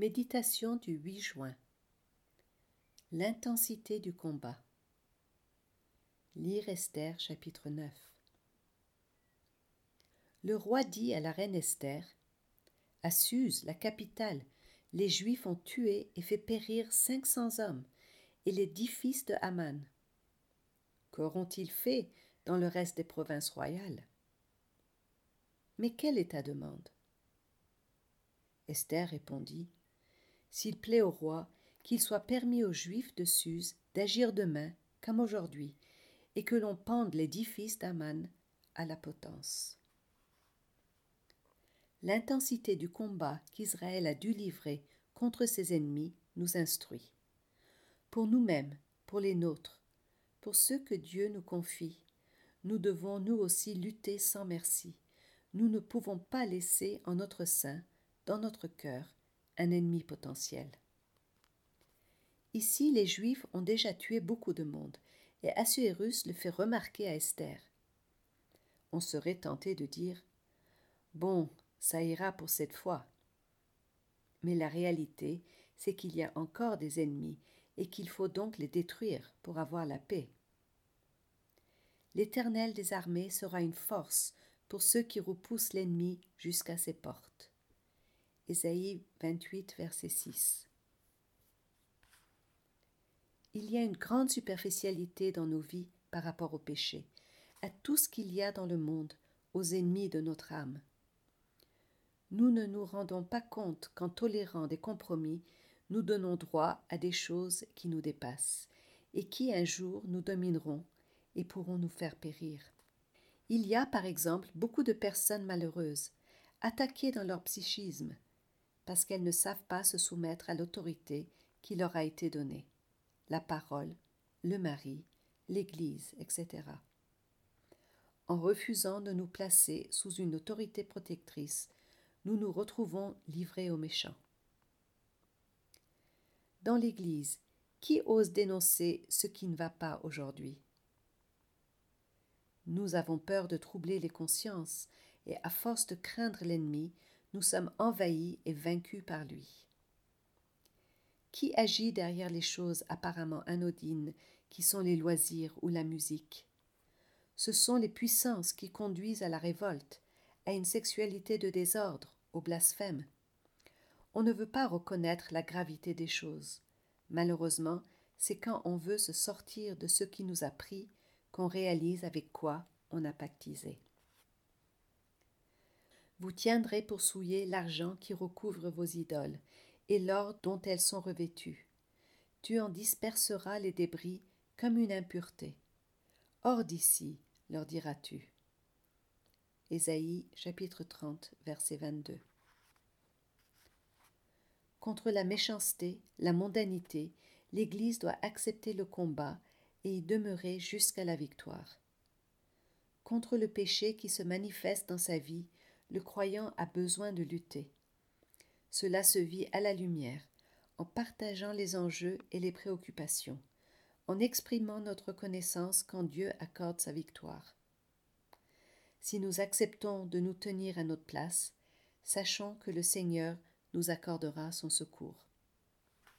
Méditation du 8 juin. L'intensité du combat. Lire Esther chapitre 9. Le roi dit à la reine Esther À Suse, la capitale, les Juifs ont tué et fait périr cinq cents hommes et les dix fils de Haman. Qu'auront-ils fait dans le reste des provinces royales? Mais quelle est ta demande? Esther répondit s'il plaît au roi, qu'il soit permis aux Juifs de Suse d'agir demain comme aujourd'hui, et que l'on pende les dix fils d'Aman à la potence. L'intensité du combat qu'Israël a dû livrer contre ses ennemis nous instruit. Pour nous-mêmes, pour les nôtres, pour ceux que Dieu nous confie, nous devons nous aussi lutter sans merci. Nous ne pouvons pas laisser en notre sein, dans notre cœur, un ennemi potentiel. Ici, les Juifs ont déjà tué beaucoup de monde, et Assuérus le fait remarquer à Esther. On serait tenté de dire Bon, ça ira pour cette fois. Mais la réalité, c'est qu'il y a encore des ennemis et qu'il faut donc les détruire pour avoir la paix. L'Éternel des armées sera une force pour ceux qui repoussent l'ennemi jusqu'à ses portes. Ésaïe 28, verset 6. Il y a une grande superficialité dans nos vies par rapport au péché, à tout ce qu'il y a dans le monde, aux ennemis de notre âme. Nous ne nous rendons pas compte qu'en tolérant des compromis, nous donnons droit à des choses qui nous dépassent et qui un jour nous domineront et pourront nous faire périr. Il y a par exemple beaucoup de personnes malheureuses, attaquées dans leur psychisme, parce qu'elles ne savent pas se soumettre à l'autorité qui leur a été donnée, la parole, le mari, l'Église, etc. En refusant de nous placer sous une autorité protectrice, nous nous retrouvons livrés aux méchants. Dans l'Église, qui ose dénoncer ce qui ne va pas aujourd'hui? Nous avons peur de troubler les consciences, et à force de craindre l'ennemi, nous sommes envahis et vaincus par lui. Qui agit derrière les choses apparemment anodines qui sont les loisirs ou la musique? Ce sont les puissances qui conduisent à la révolte, à une sexualité de désordre, au blasphème. On ne veut pas reconnaître la gravité des choses. Malheureusement, c'est quand on veut se sortir de ce qui nous a pris qu'on réalise avec quoi on a pactisé. Vous tiendrez pour souiller l'argent qui recouvre vos idoles, et l'or dont elles sont revêtues. Tu en disperseras les débris comme une impureté. Hors d'ici, leur diras-tu. Ésaïe chapitre 30, verset 22. Contre la méchanceté, la mondanité, l'Église doit accepter le combat et y demeurer jusqu'à la victoire. Contre le péché qui se manifeste dans sa vie, le croyant a besoin de lutter. Cela se vit à la lumière, en partageant les enjeux et les préoccupations, en exprimant notre connaissance quand Dieu accorde sa victoire. Si nous acceptons de nous tenir à notre place, sachons que le Seigneur nous accordera son secours.